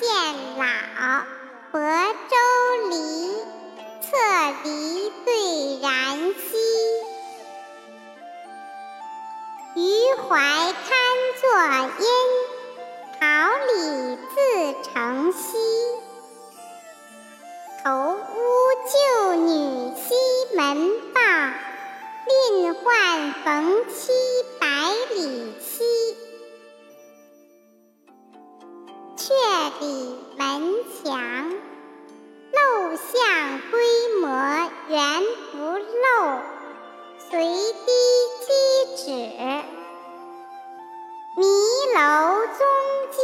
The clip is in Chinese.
见老，薄舟离，侧篱对然溪。余怀堪作阴，桃李自成蹊。投屋旧女西门豹，另换逢妻。里门墙，陋巷规模原不陋，随滴积止。迷楼踪迹